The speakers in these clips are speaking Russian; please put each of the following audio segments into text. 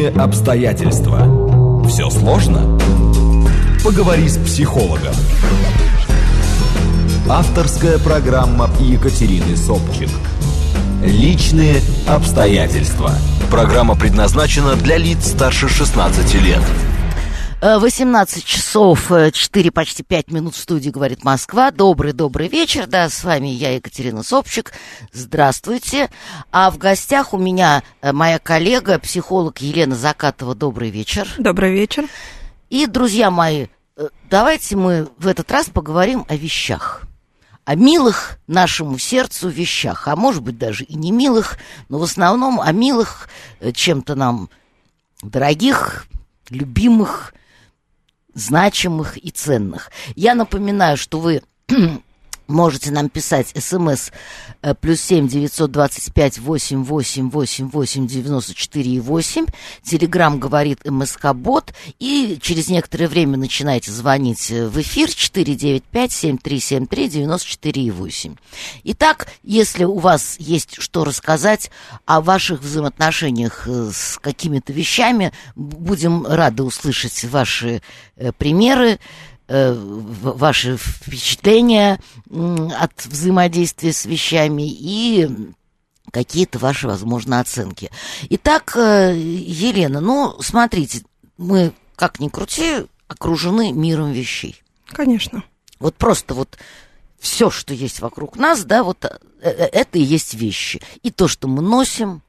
Личные обстоятельства. Все сложно? Поговори с психологом. Авторская программа Екатерины Собчик. Личные обстоятельства. Программа предназначена для лиц старше 16 лет. 18 часов 4, почти 5 минут в студии «Говорит Москва». Добрый-добрый вечер. Да, с вами я, Екатерина Собчик. Здравствуйте. А в гостях у меня э, моя коллега, психолог Елена Закатова. Добрый вечер. Добрый вечер. И, друзья мои, э, давайте мы в этот раз поговорим о вещах. О милых нашему сердцу вещах. А может быть, даже и не милых, но в основном о милых, э, чем-то нам дорогих, любимых, значимых и ценных. Я напоминаю, что вы можете нам писать смс э, плюс семь девятьсот двадцать пять восемь восемь восемь восемь девяносто четыре и восемь. Телеграмм говорит МСК Бот. И через некоторое время начинаете звонить э, в эфир четыре девять пять семь три семь три девяносто четыре и восемь. Итак, если у вас есть что рассказать о ваших взаимоотношениях э, с какими-то вещами, будем рады услышать ваши примеры ваши впечатления от взаимодействия с вещами и какие-то ваши, возможно, оценки. Итак, э, Елена, ну, смотрите, мы, как ни крути, окружены миром вещей. Конечно. Вот просто вот все, что есть вокруг нас, да, вот э, э, это и есть вещи. И то, что мы носим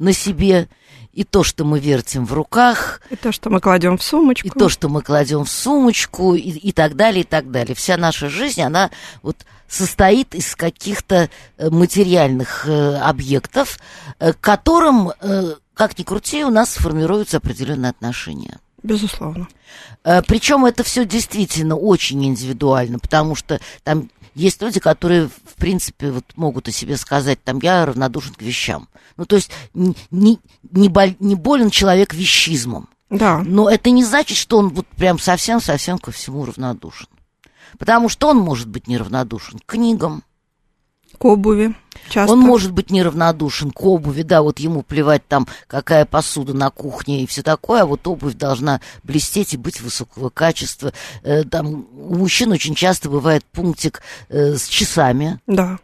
на себе, и то, что мы вертим в руках. И то, что мы кладем в сумочку. И то, что мы кладем в сумочку, и, и так далее, и так далее. Вся наша жизнь, она вот состоит из каких-то э, материальных э, объектов, э, к которым, э, как ни крути, у нас формируются определенные отношения. Безусловно. Э, Причем это все действительно очень индивидуально, потому что там есть люди, которые, в принципе, вот могут о себе сказать, там, я равнодушен к вещам. Ну, то есть не, не, не, боль, не болен человек вещизмом. Да. Но это не значит, что он вот прям совсем-совсем ко всему равнодушен. Потому что он может быть неравнодушен к книгам, к обуви. Часто. Он может быть неравнодушен к обуви, да, вот ему плевать там, какая посуда на кухне и все такое, а вот обувь должна блестеть и быть высокого качества. Э, там у мужчин очень часто бывает пунктик э, с часами. Да.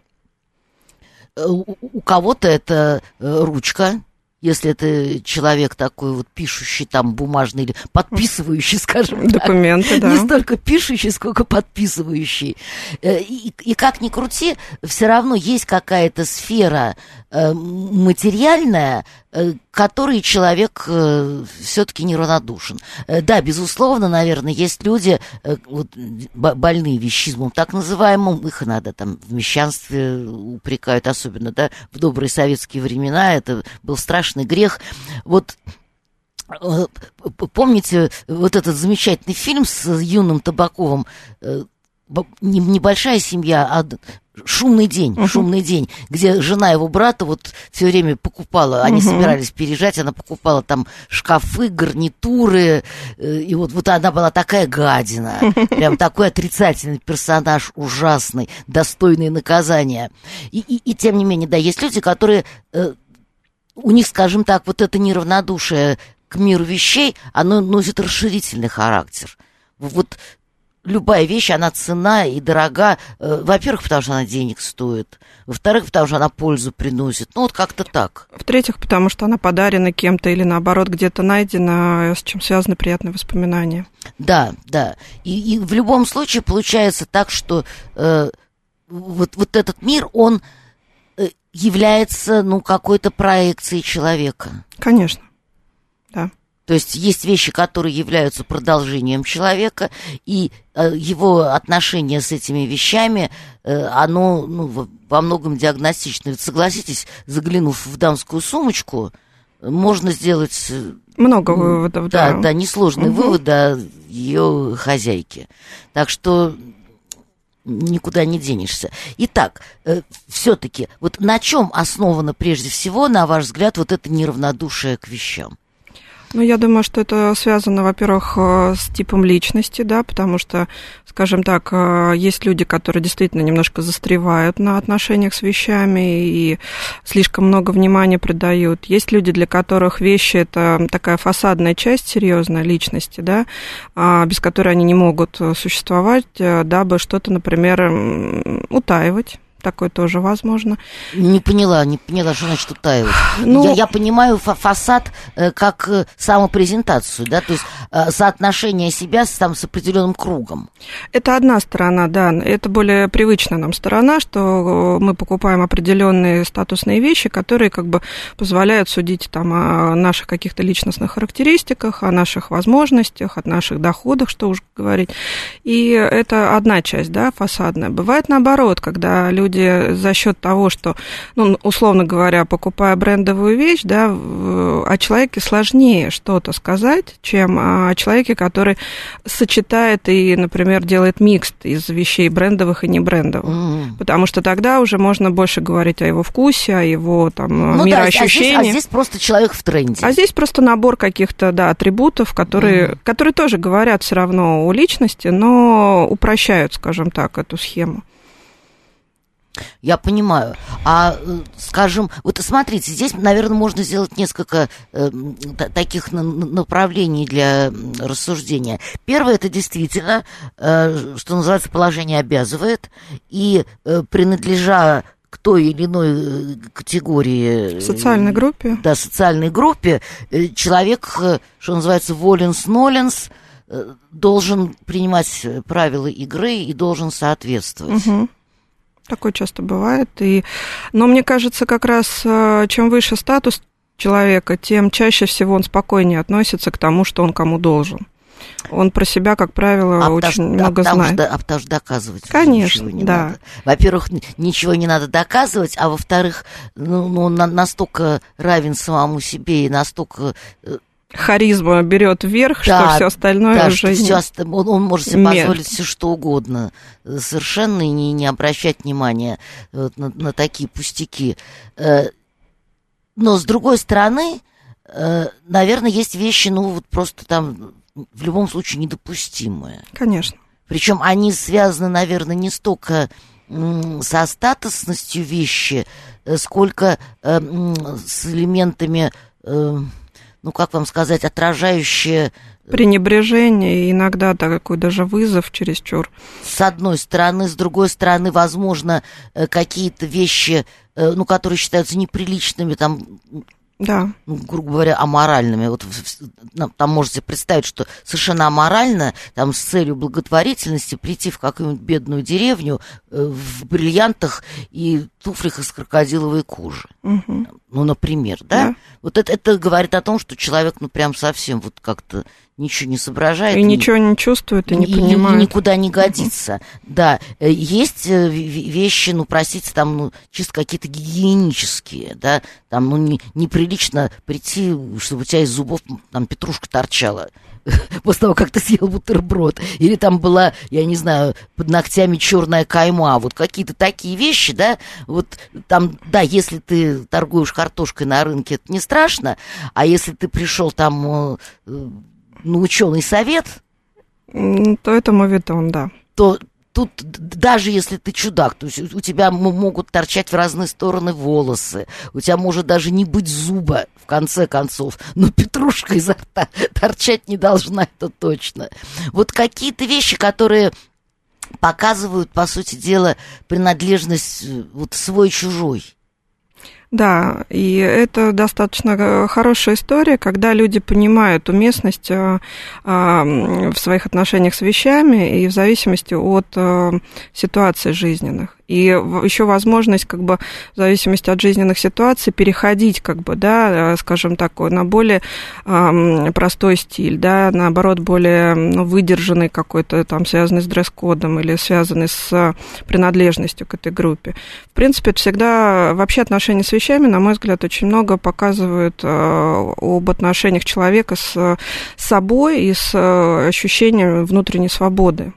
Э, у, у кого-то это э, ручка, если это человек такой вот пишущий там бумажный или подписывающий, скажем Документы, так. да. Не столько пишущий, сколько подписывающий. Э, и, и как ни крути, все равно есть какая-то сфера э, материальная, э, которой человек все-таки неравнодушен. Да, безусловно, наверное, есть люди вот, больные вещизмом, так называемым, их надо там в мещанстве упрекают, особенно да, в добрые советские времена, это был страшный грех. Вот помните вот этот замечательный фильм с юным Табаковым небольшая семья, а шумный день, uh-huh. шумный день, где жена его брата вот все время покупала, они uh-huh. собирались переезжать, она покупала там шкафы, гарнитуры, э, и вот, вот она была такая гадина, прям такой отрицательный персонаж, ужасный, достойный наказания. И, и, и тем не менее, да, есть люди, которые, э, у них, скажем так, вот это неравнодушие к миру вещей, оно носит расширительный характер. Вот любая вещь, она цена и дорога. Э, во-первых, потому что она денег стоит. Во-вторых, потому что она пользу приносит. Ну, вот как-то так. В-третьих, потому что она подарена кем-то или, наоборот, где-то найдена, с чем связаны приятные воспоминания. Да, да. И, и в любом случае получается так, что э, вот, вот этот мир, он э, является, ну, какой-то проекцией человека. Конечно. То есть есть вещи, которые являются продолжением человека, и э, его отношение с этими вещами, э, оно ну, во многом диагностично. Ведь согласитесь, заглянув в дамскую сумочку, можно сделать... э, Много выводов, да. да. Да, несложный Мгм. вывод о ее хозяйке. Так что никуда не денешься. Итак, все-таки, вот на чем основано прежде всего, на ваш взгляд, вот это неравнодушие к вещам? Ну, я думаю, что это связано, во-первых, э, с типом личности, да, потому что, скажем так, э, есть люди, которые действительно немножко застревают на отношениях с вещами и слишком много внимания придают. Есть люди, для которых вещи это такая фасадная часть серьезной личности, да, а, без которой они не могут существовать, э, дабы что-то, например, утаивать такое тоже возможно. Не поняла, не поняла, что значит утаивать. Ну, я, я понимаю фасад э, как э, самопрезентацию, да, то есть э, соотношение себя с, там, с определенным кругом. Это одна сторона, да, это более привычная нам сторона, что мы покупаем определенные статусные вещи, которые как бы позволяют судить там о наших каких-то личностных характеристиках, о наших возможностях, о наших доходах, что уж говорить. И это одна часть, да, фасадная. Бывает наоборот, когда люди люди за счет того, что, ну, условно говоря, покупая брендовую вещь, да, о человеке сложнее что-то сказать, чем о человеке, который сочетает и, например, делает микс из вещей брендовых и не брендовых. Mm. Потому что тогда уже можно больше говорить о его вкусе, о его там ну, мироощущении. Да, а, здесь, а здесь просто человек в тренде. А здесь просто набор каких-то, да, атрибутов, которые, mm. которые тоже говорят все равно о личности, но упрощают, скажем так, эту схему. Я понимаю. А, э, скажем, вот смотрите, здесь, наверное, можно сделать несколько э, таких на, направлений для рассуждения. Первое, это действительно, э, что называется, положение обязывает, и э, принадлежа к той или иной э, категории... Э, социальной группе. Да, социальной группе, человек, что называется, воленс-ноленс, должен принимать правила игры и должен соответствовать. Угу. Такое часто бывает. И... Но мне кажется, как раз э, чем выше статус человека, тем чаще всего он спокойнее относится к тому, что он кому должен. Он про себя, как правило, а очень потому, много а знает. Что, а потому что доказывать Конечно, не да. надо. Во-первых, ничего не надо доказывать, а во-вторых, ну, ну, он настолько равен самому себе и настолько э, харизма берет вверх, да, что все остальное да, уже все, он, он может себе Нет. позволить все что угодно, совершенно и не, не обращать внимания вот, на, на такие пустяки. Э, но с другой стороны, э, наверное, есть вещи, ну вот просто там в любом случае недопустимые. Конечно. Причем они связаны, наверное, не столько со статусностью вещи, э, сколько с элементами ну, как вам сказать, отражающее... Э, Пренебрежение иногда такой даже вызов чересчур. С одной стороны, с другой стороны, возможно, э, какие-то вещи, э, ну, которые считаются неприличными, там, да. ну, грубо говоря, аморальными. Вот там можете представить, что совершенно аморально там с целью благотворительности прийти в какую-нибудь бедную деревню э, в бриллиантах и туфлях из крокодиловой кожи. Угу. Ну, например, да? да? Вот это, это говорит о том, что человек, ну, прям совсем вот как-то ничего не соображает. И, и ничего не чувствует, и не и, понимает. И никуда не годится. Угу. Да, э, есть э, вещи, ну, простите, там, ну, чисто какие-то гигиенические, да, там, ну, не, неприлично прийти, чтобы у тебя из зубов там петрушка торчала после того, как ты съел бутерброд. Или там была, я не знаю, под ногтями черная кайма. Вот какие-то такие вещи, да, вот там, да, если ты торгуешь картошкой на рынке, это не страшно, а если ты пришел там э, на ученый совет, то это моветон, да. То тут даже если ты чудак, то есть у тебя могут торчать в разные стороны волосы, у тебя может даже не быть зуба, в конце концов, но петрушка изо рта торчать не должна, это точно. Вот какие-то вещи, которые показывают, по сути дела, принадлежность э, вот свой-чужой. Да, и это достаточно э, хорошая история, когда люди понимают уместность э, в своих отношениях с вещами и в зависимости от э, ситуации жизненных и еще возможность, как бы, в зависимости от жизненных ситуаций, переходить, как бы, да, э, скажем так, на более э, простой стиль, да, наоборот, более ну, выдержанный какой-то, там, связанный с дресс-кодом или связанный с принадлежностью к этой группе. В принципе, это всегда, вообще отношения с вещами, на мой взгляд, очень много показывают э, об отношениях человека с собой и с э, ощущением внутренней свободы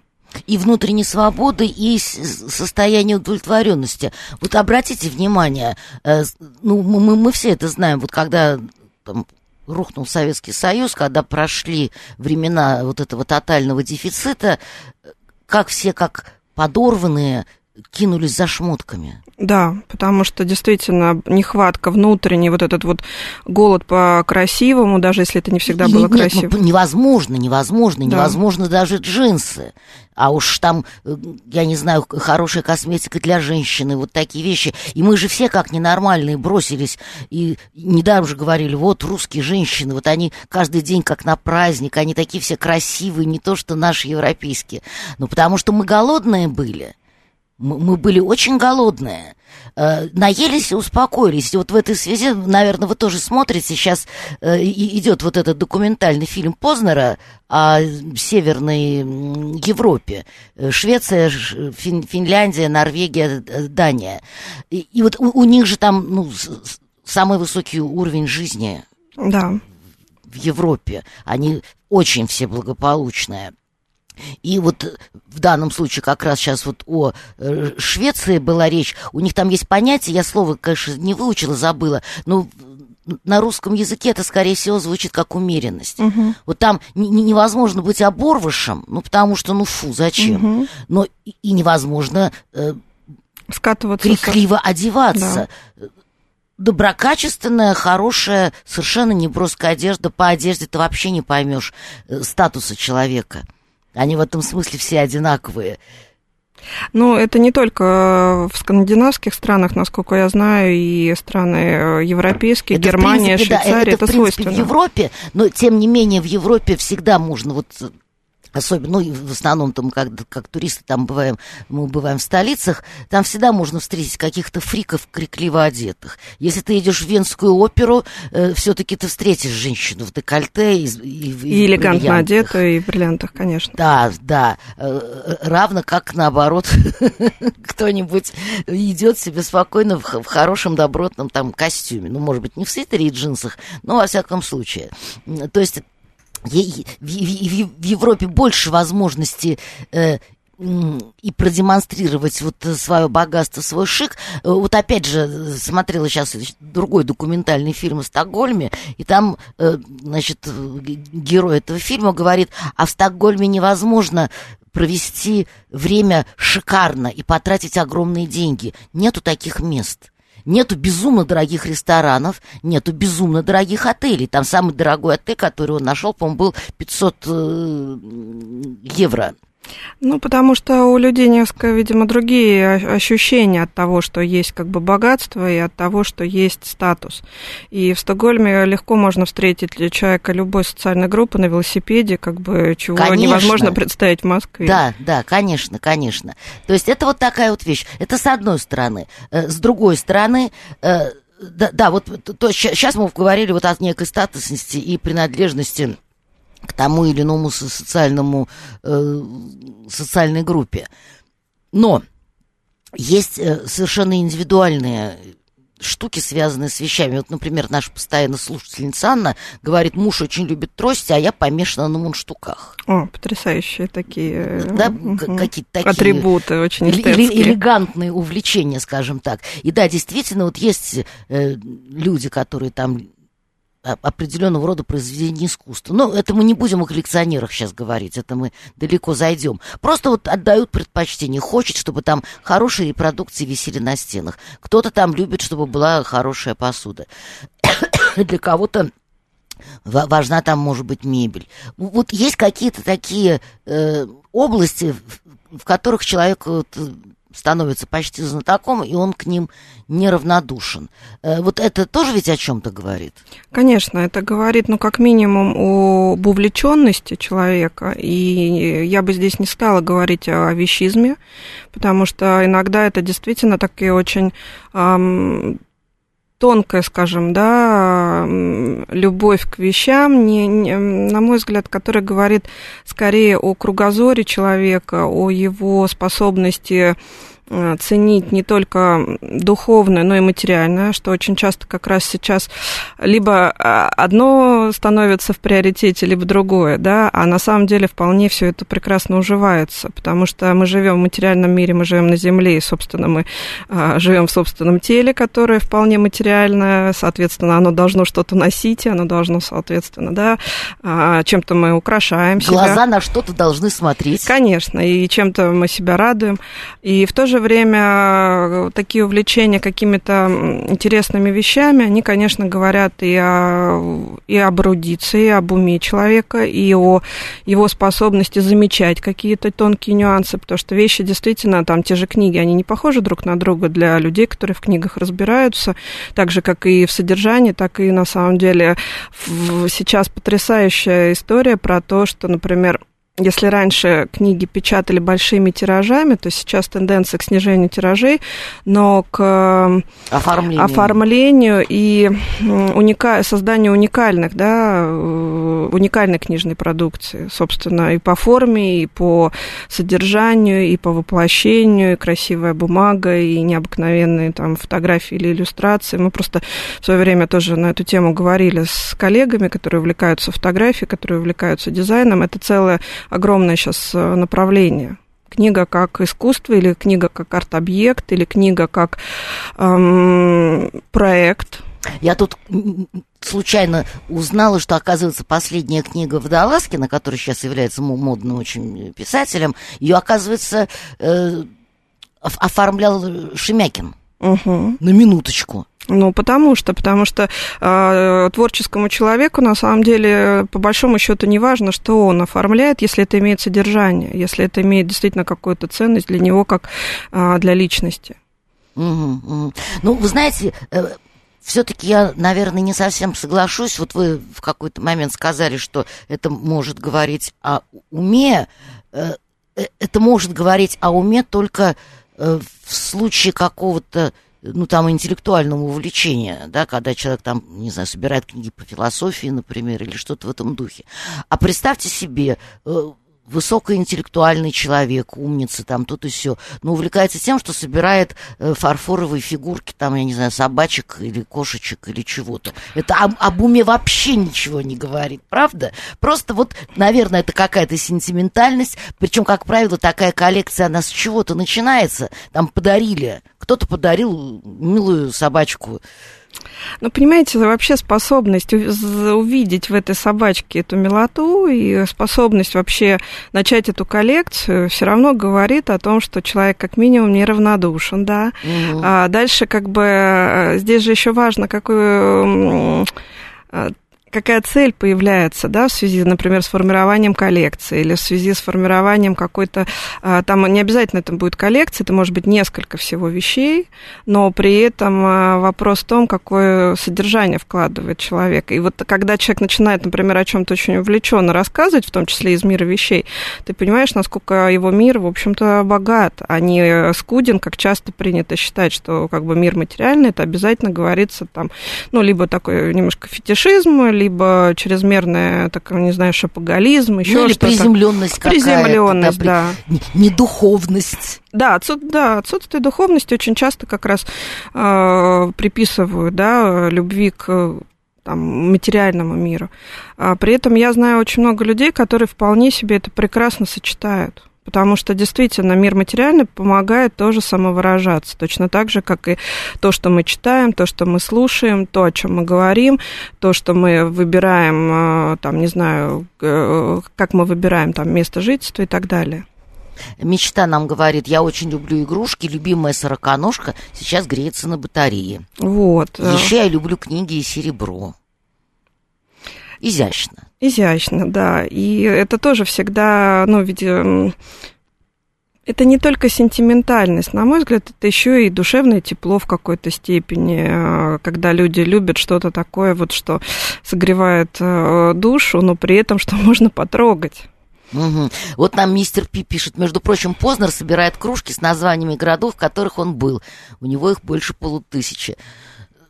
и внутренней свободы, и состояние удовлетворенности. Вот обратите внимание, э, ну, мы, мы все это знаем, вот когда там, рухнул Советский Союз, когда прошли времена вот этого тотального дефицита, как все как подорванные кинулись за шмотками. Да, потому что действительно нехватка внутренний, вот этот вот голод по красивому, даже если это не всегда было Нет, красиво. Ну, невозможно, невозможно, Да. невозможно даже джинсы. А уж там, э, я не знаю, хорошая косметика для женщины, вот такие вещи. И мы же все как ненормальные бросились. И недаром же говорили, вот русские женщины, вот они каждый день как на праздник, они такие все красивые, не то что наши европейские. Ну, потому что мы голодные были. Мы, были очень голодные. Э, наелись и успокоились. И вот в этой связи, наверное, вы тоже смотрите, сейчас э, идет вот этот документальный фильм Познера о Северной Европе. Э, Швеция, Фин- Финляндия, Норвегия, Дания. И, и вот у, у них же там ну, самый высокий уровень жизни Да. в Европе. Они очень все благополучные. И вот э, в данном случае как раз сейчас вот о э, Швеции была речь. У них там есть понятие, я слово, конечно, не выучила, забыла, но на русском языке это, скорее всего, звучит как умеренность. Вот там не- не- невозможно быть оборвышем, ну, потому что, ну, фу, зачем? Но и, и невозможно э, Скатываться. со- крикливо одеваться. Доброкачественная, хорошая, совершенно неброская одежда. По одежде ты вообще не поймешь э, статуса человека. Они в этом смысле все одинаковые. Ну, это не только в скандинавских странах, насколько я знаю, и страны э, европейские, Это, Германия, принципе, да, Швейцария, это, это, в принципе, свойственно. в Европе, но тем не менее в Европе всегда можно вот э, Особенно, ну, в основном там, как, как туристы там бываем, мы бываем в столицах, там всегда можно встретить каких-то фриков крикливо одетых. Если ты идешь в Венскую оперу, э, все-таки ты встретишь женщину в декольте и, и, и И элегантно одетую, и в бриллиантах, конечно. Да, да. Э, Равно как наоборот, кто-нибудь идет себе спокойно в, в хорошем добротном там костюме. Ну, может быть, не в свитере и джинсах, но во всяком случае. То есть в, в- Европе больше возможностей э, и продемонстрировать вот свое богатство, свой шик. Э, Вот опять же, э, смотрела сейчас другой документальный фильм о Стокгольме, и там, э, значит, э, герой этого фильма говорит, а в Стокгольме невозможно провести время шикарно и потратить огромные деньги. Нету таких мест. Нету безумно дорогих ресторанов, нету безумно дорогих отелей. Там самый дорогой отель, который он нашел, по-моему, был 500 э, евро. Ну, потому что у людей несколько, видимо, другие ощущения от того, что есть как бы богатство, и от того, что есть статус. И в Стокгольме легко можно встретить человека любой социальной группы на велосипеде, как бы чего Конечно. невозможно представить в Москве. Да, да, конечно, конечно. То есть это вот такая вот вещь. Это с одной стороны. Э, С другой стороны, э, да, да, вот то, сейчас мы говорили вот о некой статусности и принадлежности к тому или иному со- социальному, э, социальной группе. Но есть э, совершенно индивидуальные штуки, связанные с вещами. Вот, например, наша постоянная слушательница Анна говорит, муж очень любит трости, а я помешана на мундштуках. О, потрясающие такие э, Да, мгм. к- какие-то такие... атрибуты очень эстетские. элегантные увлечения, скажем так. И да, действительно, вот есть э, люди, которые там определенного рода произведения искусства. Но это мы не будем о коллекционерах сейчас говорить, это мы далеко зайдем. Просто вот отдают предпочтение. Хочет, чтобы там хорошие репродукции висели на стенах. Кто-то там любит, чтобы была хорошая посуда. Для кого-то ва- важна там, может быть, мебель. Вот есть какие-то такие э, области, в, в которых человек вот, э, становится почти знатоком, и он к ним неравнодушен. Э, вот это тоже ведь о чем-то говорит? Конечно, это говорит, ну, как минимум, об увлеченности человека. И я бы здесь не стала говорить о вещизме, потому что иногда это действительно такие очень ам, тонкая, скажем, да, любовь к вещам, не, не- на мой взгляд, которая говорит скорее о кругозоре человека, о его способности ценить не только духовное, но и материальное, что очень часто как раз сейчас либо а, одно становится в приоритете, либо другое, да, а на самом деле вполне все это прекрасно уживается, потому что мы живем в материальном мире, мы живем на Земле, и, собственно, мы а, живем в собственном теле, которое вполне материальное, соответственно, оно должно что-то носить, и оно должно, соответственно, да, чем-то мы украшаем себя. Глаза на что-то должны смотреть. Конечно, и чем-то мы себя радуем, и в то же время э, такие увлечения какими-то интересными вещами, они, конечно, говорят и, о, и об эрудиции, и об уме человека, и о его способности замечать какие-то тонкие нюансы, потому что вещи действительно, там те же книги, они не похожи друг на друга для людей, которые в книгах разбираются, так же, как и в содержании, так и на самом деле сейчас потрясающая история про то, что, например, если раньше книги печатали большими тиражами, то сейчас тенденция к снижению тиражей, но к оформлению, оформлению и уника... созданию уникальных, да, э, уникальной книжной продукции, собственно, и по форме, и по содержанию, и по воплощению, и красивая бумага, и необыкновенные там фотографии или иллюстрации. Мы просто в свое время тоже на эту тему говорили с коллегами, которые увлекаются фотографией, которые увлекаются дизайном. Это целая огромное сейчас э, направление. Книга как искусство, или книга как арт-объект, или книга как эм, проект. Я тут случайно узнала, что, оказывается, последняя книга Водолазкина, которая сейчас является модным очень писателем, ее, оказывается, э, оформлял Шемякин. Угу. На минуточку. Ну, потому что, потому что э, творческому человеку на самом деле по большому счету не важно, что он оформляет, если это имеет содержание, если это имеет действительно какую-то ценность для него как э, для личности. Угу. Ну, вы знаете, э, все-таки я, наверное, не совсем соглашусь. Вот вы в какой-то момент сказали, что это может говорить о уме. Э, э это может говорить о уме только э, в случае какого-то ну, там, интеллектуального увлечения, да, когда человек там, не знаю, собирает книги по философии, например, или что-то в этом духе. А представьте себе, э, высокоинтеллектуальный человек, умница, там, тут и все, но увлекается тем, что собирает э, фарфоровые фигурки, там, я не знаю, собачек или кошечек или чего-то. Это об, об уме вообще ничего не говорит, правда? Просто вот, наверное, это какая-то сентиментальность, причем, как правило, такая коллекция, она с чего-то начинается, там подарили, кто-то подарил милую собачку, ну, понимаете, вообще способность увидеть в этой собачке эту милоту и способность вообще начать эту коллекцию все равно говорит о том, что человек как минимум неравнодушен, да. Угу. А дальше как бы э, здесь же еще важно, какую какая цель появляется, да, в связи, например, с формированием коллекции или в связи с формированием какой-то, а, там не обязательно это будет коллекция, это может быть несколько всего вещей, но при этом а, вопрос в том, какое содержание вкладывает человек. И вот когда человек начинает, например, о чем-то очень увлеченно рассказывать, в том числе из мира вещей, ты понимаешь, насколько его мир, в общем-то, богат, а не скуден, как часто принято считать, что как бы мир материальный, это обязательно говорится там, ну, либо такой немножко фетишизм, либо чрезмерная, так, не знаю, шапоголизм, еще ну, или что-то. приземленность Приземленность, да. Недуховность. Да, отсут, да, отсутствие духовности очень часто как раз э, приписывают, да, любви к там, материальному миру. А при этом я знаю очень много людей, которые вполне себе это прекрасно сочетают потому что действительно мир материальный помогает тоже самовыражаться, точно так же, как и то, что мы читаем, то, что мы слушаем, то, о чем мы говорим, то, что мы выбираем, э, там, не знаю, э, как мы выбираем там место жительства и так далее. Мечта нам говорит, я очень люблю игрушки, любимая сороконожка сейчас греется на батарее. Вот. Еще я люблю книги и серебро. Изящно. Изящно, да. И это тоже всегда, ну, ведь это не только сентиментальность, на мой взгляд, это еще и душевное тепло в какой-то степени, э, когда люди любят что-то такое, вот что согревает э, душу, но при этом что можно потрогать. Угу. Вот нам мистер Пи пишет, между прочим, Познер собирает кружки с названиями городов, в которых он был. У него их больше полутысячи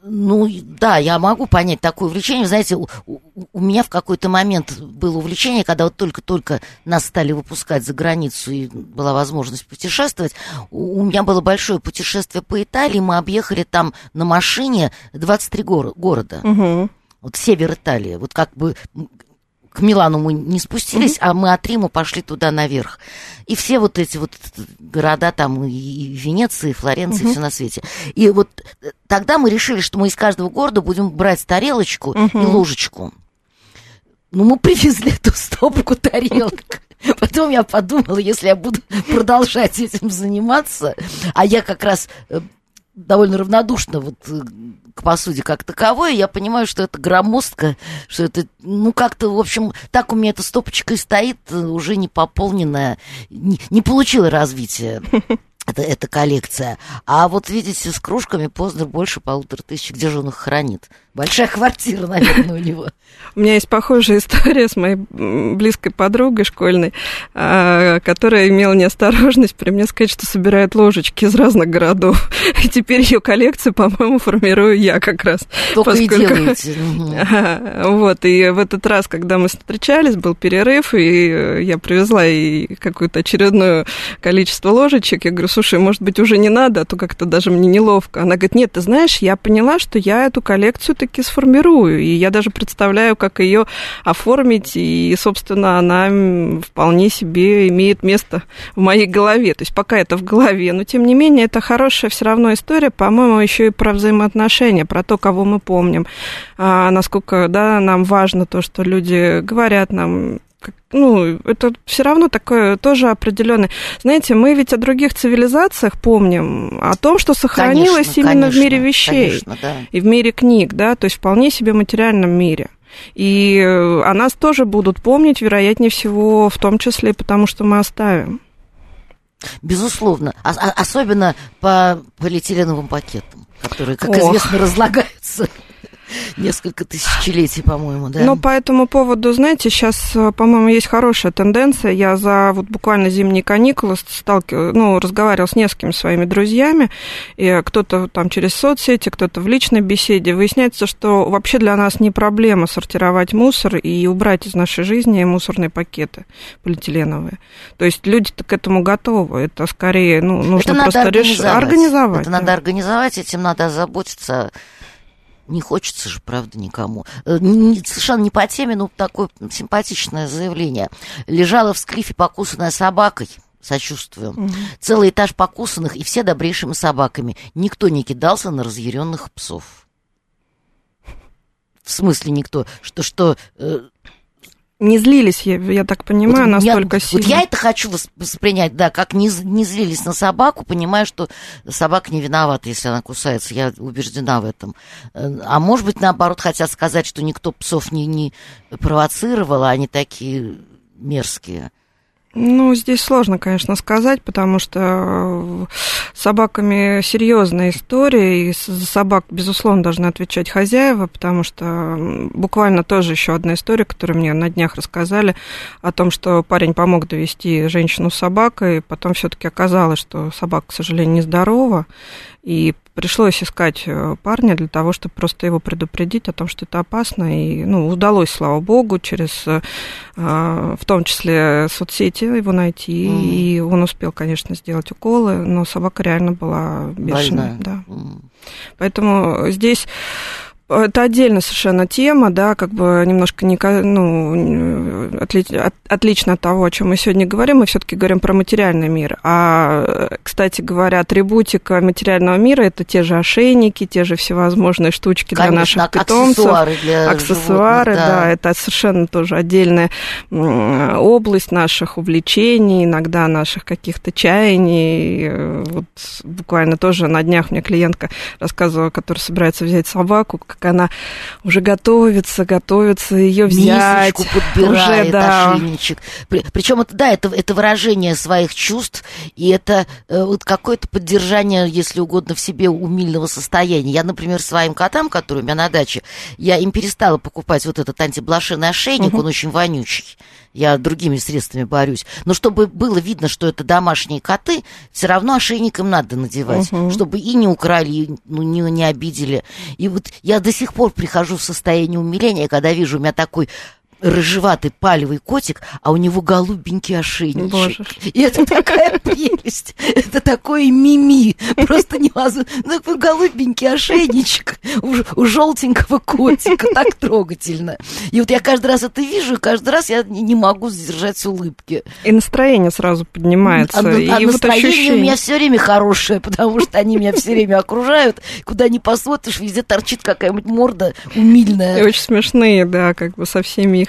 Ну, да, я могу понять такое увлечение. Знаете, у, у меня в какой-то момент было увлечение, когда вот только-только нас стали выпускать за границу и была возможность путешествовать. У, у меня было большое путешествие по Италии. Мы объехали там на машине 23 гор- города. Угу. Вот север Италии. Вот как бы к Милану мы не спустились, mm-hmm. а мы от Рима пошли туда наверх. И все вот эти вот города там, и Венеция, и Флоренция, mm-hmm. и все на свете. И вот э, тогда мы решили, что мы из каждого города будем брать тарелочку mm-hmm. и ложечку. Ну, мы привезли эту стопку тарелок. Потом я подумала, если я буду продолжать этим заниматься, а я как раз э, довольно равнодушна вот э, к посуде как таковой, я понимаю, что это громоздко, что это, ну, как-то, в общем, так у меня эта стопочка и стоит, э, уже не пополненная, не, не получила развития это, эта коллекция. А вот, видите, с кружками Познер больше полутора тысяч. Где же он их хранит? Большая квартира, наверное, у него. У меня есть похожая история с моей близкой подругой школьной, а, которая имела неосторожность при мне сказать, что собирает ложечки из разных городов. И теперь ее коллекцию, по-моему, формирую я как раз. Только поскольку... и делаете. Вот, и в этот раз, когда мы встречались, был перерыв, и я привезла ей какое-то очередное количество ложечек. Я говорю, слушай, может быть, уже не надо, а то как-то даже мне неловко. Она говорит, нет, ты знаешь, я поняла, что я эту коллекцию таки сформирую, и я даже представляю, как ее оформить, и, собственно, она вполне себе имеет место в моей голове. То есть пока это в голове, но тем не менее это хорошая все равно история, по-моему, еще и про взаимоотношения, про то, кого мы помним, а, насколько да, нам важно то, что люди говорят нам, ну, это все равно такое тоже определенное. Знаете, мы ведь о других цивилизациях помним, о том, что сохранилось конечно, именно конечно, в мире вещей конечно, да. и в мире книг, да, то есть вполне себе материальном мире. И о нас тоже будут помнить, вероятнее всего, в том числе потому, что мы оставим. Безусловно, особенно по полиэтиленовым пакетам, которые, как Ох. известно, разлагаются несколько тысячелетий, по-моему, да? Ну, по этому поводу, знаете, сейчас, э, по-моему, есть хорошая тенденция. Я за вот буквально зимние каникулы сталкив... ну, разговаривал с несколькими своими друзьями, и кто-то там через соцсети, кто-то в личной беседе. Выясняется, что вообще для нас не проблема сортировать мусор и убрать из нашей жизни мусорные пакеты полиэтиленовые. То есть люди к этому готовы. Это скорее, ну, нужно это просто решить. Организовать. Это да. надо организовать, этим надо озаботиться не хочется же, правда, никому. Э, совершенно не по теме, но такое симпатичное заявление. Лежала в склифе покусанная собакой. Сочувствую. Угу. Целый этаж покусанных и все добрейшими собаками. Никто не кидался на разъяренных псов. В смысле никто? Что, что э, не злились, я, я так понимаю, вот настолько я, сильно. Вот я это хочу воспринять, да, как не, не злились на собаку, понимая, что собака не виновата, если она кусается, я убеждена в этом. Э, а может быть, наоборот, хотят сказать, что никто псов не, не провоцировал, а они такие мерзкие. Ну, здесь сложно, конечно, сказать, потому что с собаками серьезная история, и за собак, безусловно, должны отвечать хозяева, потому что буквально тоже еще одна история, которую мне на днях рассказали, о том, что парень помог довести женщину с собакой, потом все-таки оказалось, что собака, к сожалению, нездорова, и пришлось искать э, парня для того, чтобы просто его предупредить о том, что это опасно. И ну, удалось, слава богу, через э, в том числе соцсети его найти. Mm. И он успел, конечно, сделать уколы, но собака реально была бешеная. Да. Mm. Поэтому здесь это отдельная совершенно тема, да, как бы немножко не, ну, отли, от, отлично от того, о чем мы сегодня говорим. Мы все-таки говорим про материальный мир. А, кстати говоря, атрибутика материального мира это те же ошейники, те же всевозможные штучки Конечно, для наших питомцев. Аксессуары для Аксессуары, животных, да. да, это совершенно тоже отдельная область наших увлечений, иногда наших каких-то чаяний. Вот буквально тоже на днях мне клиентка рассказывала, которая собирается взять собаку, как она уже готовится, готовится ее взять. Мисочку подбирает, уже, да. ошейничек. Причем это, да, это, это выражение своих чувств, и это э, вот какое-то поддержание, если угодно, в себе умильного состояния. Я, например, своим котам, которые у меня на даче, я им перестала покупать вот этот антиблошиный ошейник, угу. он очень вонючий. Я другими средствами борюсь. Но чтобы было видно, что это домашние коты, все равно ошейник им надо надевать, угу. чтобы и не украли, и ну, не, не обидели. И вот я до сих пор прихожу в состояние умиления, когда вижу у меня такой рыжеватый палевый котик, а у него голубенький ошейничек. Боже. И это такая прелесть. Это такое мими. Просто невозможно. Ну, такой голубенький ошейничек у, у желтенького котика. Так трогательно. И вот я каждый раз это вижу, и каждый раз я не, не могу сдержать улыбки. И настроение сразу поднимается. А, и а вот настроение ощущение... у меня все время хорошее, потому что они меня все время окружают. Куда ни посмотришь, везде торчит какая-нибудь морда умильная. И очень смешные, да, как бы со всеми их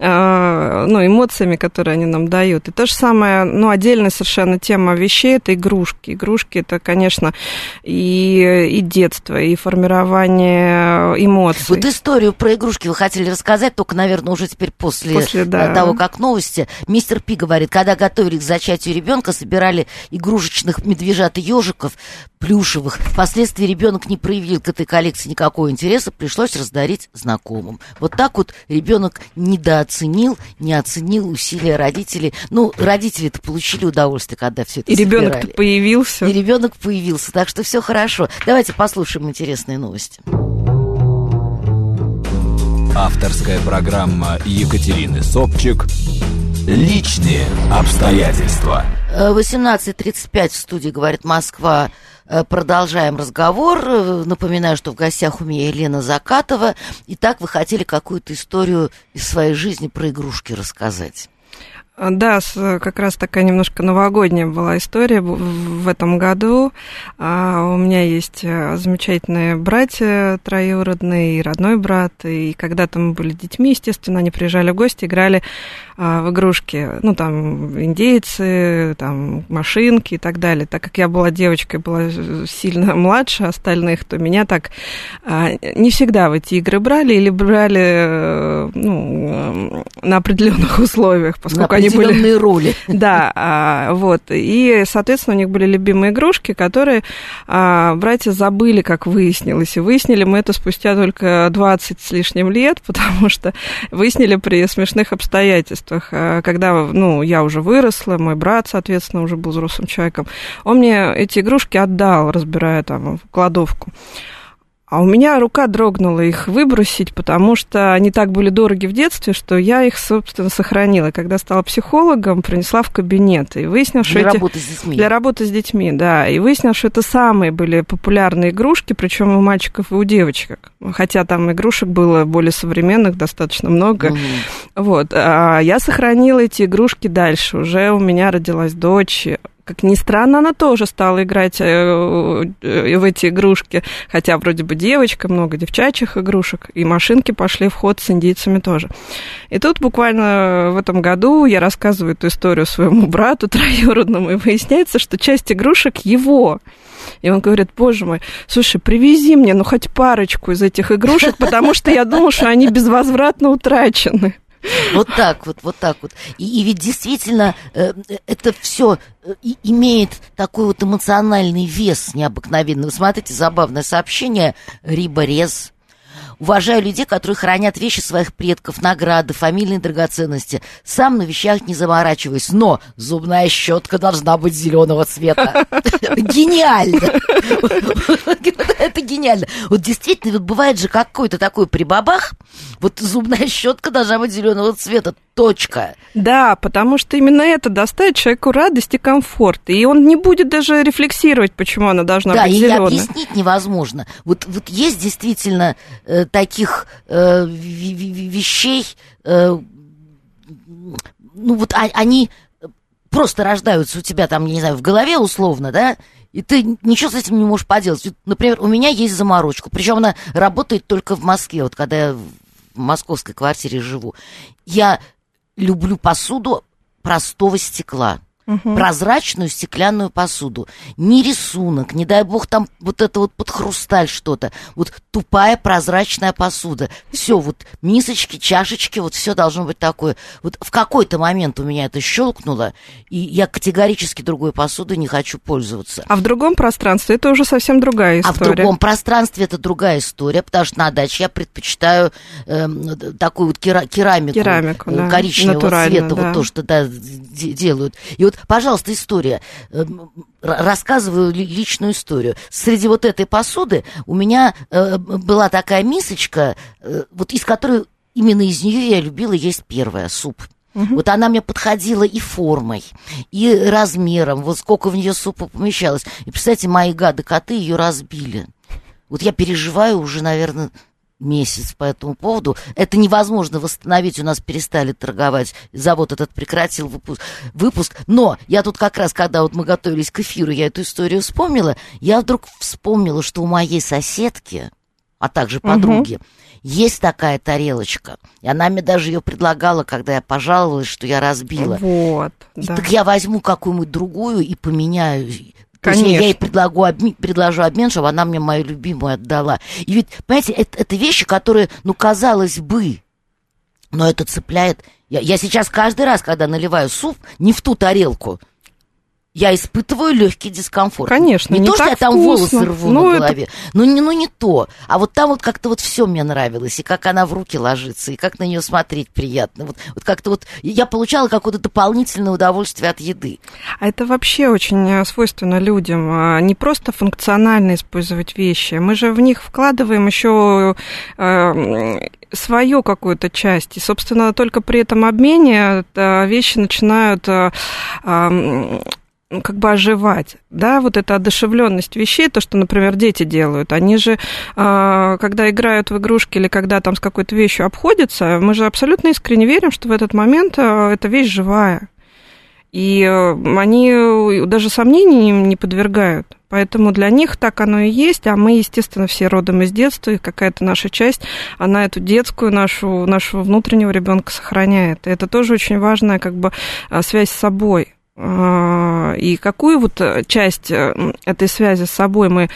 ну, эмоциями, которые они нам дают. И то же самое, ну, отдельная совершенно тема вещей – это игрушки. Игрушки – это, конечно, и, и детство, и формирование эмоций. Вот историю про игрушки вы хотели рассказать, только, наверное, уже теперь после, после да. того, как новости. Мистер Пи говорит, когда готовили к зачатию ребенка, собирали игрушечных медвежат и ежиков плюшевых. Впоследствии ребенок не проявил к этой коллекции никакого интереса, пришлось раздарить знакомым. Вот так вот ребенок недооценил, не оценил усилия родителей. Ну, родители-то получили удовольствие, когда все это И ребенок-то появился. И ребенок появился, так что все хорошо. Давайте послушаем интересные новости. Авторская программа Екатерины Собчик «Личные обстоятельства». 18.35 в студии, говорит Москва. Э, продолжаем разговор. Э, напоминаю, что в гостях у меня Елена Закатова. Итак, вы хотели какую-то историю из своей жизни про игрушки рассказать. Да, как раз такая немножко новогодняя была история в этом году. А, у меня есть э, замечательные братья троюродные и родной брат. И когда-то мы были детьми, естественно, они приезжали в гости, играли а, в игрушки. Ну, там, индейцы, там, машинки и так далее. Так как я была девочкой, была сильно младше остальных, то меня так а, не всегда в эти игры брали или брали э, ну, на определенных условиях, поскольку они были... роли. Да, а, вот. И, соответственно, у них были любимые игрушки, которые а, братья забыли, как выяснилось. И выяснили мы это спустя только 20 с лишним лет, потому что выяснили при смешных обстоятельствах. А, когда, ну, я уже выросла, мой брат, соответственно, уже был взрослым человеком, он мне эти игрушки отдал, разбирая там кладовку. А у меня рука дрогнула их выбросить, потому что они так были дороги в детстве, что я их, собственно, сохранила. Когда стала психологом, принесла в кабинет. И выяснила, что Для эти... работы с детьми. Для работы с детьми, да. И выяснила, что это самые были популярные игрушки, причем у мальчиков и у девочек. Хотя там игрушек было более современных достаточно много. Угу. Вот. А я сохранила эти игрушки дальше. Уже у меня родилась дочь, как ни странно, она тоже стала играть э, э, в эти игрушки, хотя вроде бы девочка, много девчачьих игрушек, и машинки пошли в ход с индийцами тоже. И тут буквально в этом году я рассказываю эту историю своему брату троюродному, и выясняется, что часть игрушек его. И он говорит, боже мой, слушай, привези мне, ну, хоть парочку из этих игрушек, потому что я думал, что они безвозвратно утрачены. Вот так вот, вот так вот. И, и ведь действительно э, это все э, имеет такой вот эмоциональный вес необыкновенный. Вы смотрите, забавное сообщение. Риборез Уважаю людей, которые хранят вещи своих предков, награды, фамильные драгоценности. Сам на вещах не заморачиваюсь, но зубная щетка должна быть зеленого цвета. Гениально! Это гениально. Вот действительно, вот бывает же какой-то такой прибабах, вот зубная щетка должна быть зеленого цвета. Точка. Да, потому что именно это доставит человеку радость и комфорт. И он не будет даже рефлексировать, почему она должна да, быть зеленой. Да, и объяснить невозможно. Вот, вот есть действительно э, таких э, вещей, э, ну вот а, они просто рождаются у тебя там, не знаю, в голове условно, да, и ты ничего с этим не можешь поделать. Например, у меня есть заморочка, причем она работает только в Москве, вот когда я в московской квартире живу. Я люблю посуду простого стекла. Угу. прозрачную стеклянную посуду. Ни рисунок, не дай бог там вот это вот под хрусталь что-то. Вот тупая прозрачная посуда. Все, вот мисочки, чашечки, вот все должно быть такое. Вот в какой-то момент у меня это щелкнуло, и я категорически другой посудой не хочу пользоваться. А в другом пространстве это уже совсем другая история. А в другом пространстве это другая история, потому что на даче я предпочитаю э, такую вот кера- керамику, керамику э, да. коричневого цвета, да. вот то, что да, делают. И вот пожалуйста, история. Эм, рассказываю личную историю. Среди вот этой посуды у меня э, была такая мисочка, э, вот из которой именно из нее я любила есть первая суп. Угу. Вот она мне подходила и формой, и размером, вот сколько в нее супа помещалось. И, представьте, мои гады коты ее разбили. Вот я переживаю уже, наверное, месяц по этому поводу. Это невозможно восстановить, у нас перестали торговать, завод этот прекратил выпуск. выпуск. Но я тут как раз, когда вот мы готовились к эфиру, я эту историю вспомнила, я вдруг вспомнила, что у моей соседки, а также подруги, угу. есть такая тарелочка. И она мне даже ее предлагала, когда я пожаловалась, что я разбила. Вот, да. Так я возьму какую-нибудь другую и поменяю Конечно. Есть я ей предлагу обмен, предложу обмен, чтобы она мне мою любимую отдала. И ведь, понимаете, это, это вещи, которые, ну, казалось бы, но это цепляет. Я, я сейчас каждый раз, когда наливаю суп, не в ту тарелку, я испытываю легкий дискомфорт. Конечно, не, не то, что я там вкусно. волосы рву ну, на голове, это... ну, не, ну не то. А вот там вот как-то вот все мне нравилось, и как она в руки ложится, и как на нее смотреть приятно. Вот, вот как-то вот я получала какое-то дополнительное удовольствие от еды. А это вообще очень э, свойственно людям. А, не просто функционально использовать вещи. Мы же в них вкладываем еще э, свою какую-то часть. И, собственно, только при этом обмене э, вещи начинают э, как бы оживать, да, вот эта одушевленность вещей, то, что, например, дети делают, они же, а, когда играют в игрушки или когда там с какой-то вещью обходятся, мы же абсолютно искренне верим, что в этот момент а, эта вещь живая. И э, они даже сомнений не подвергают. Поэтому для них так оно и есть, а мы, естественно, все родом из детства, и какая-то наша часть, она эту детскую нашу, нашего внутреннего ребенка сохраняет. И это тоже очень важная как бы а, связь с собой. А, и какую вот э, часть э, этой связи с собой мы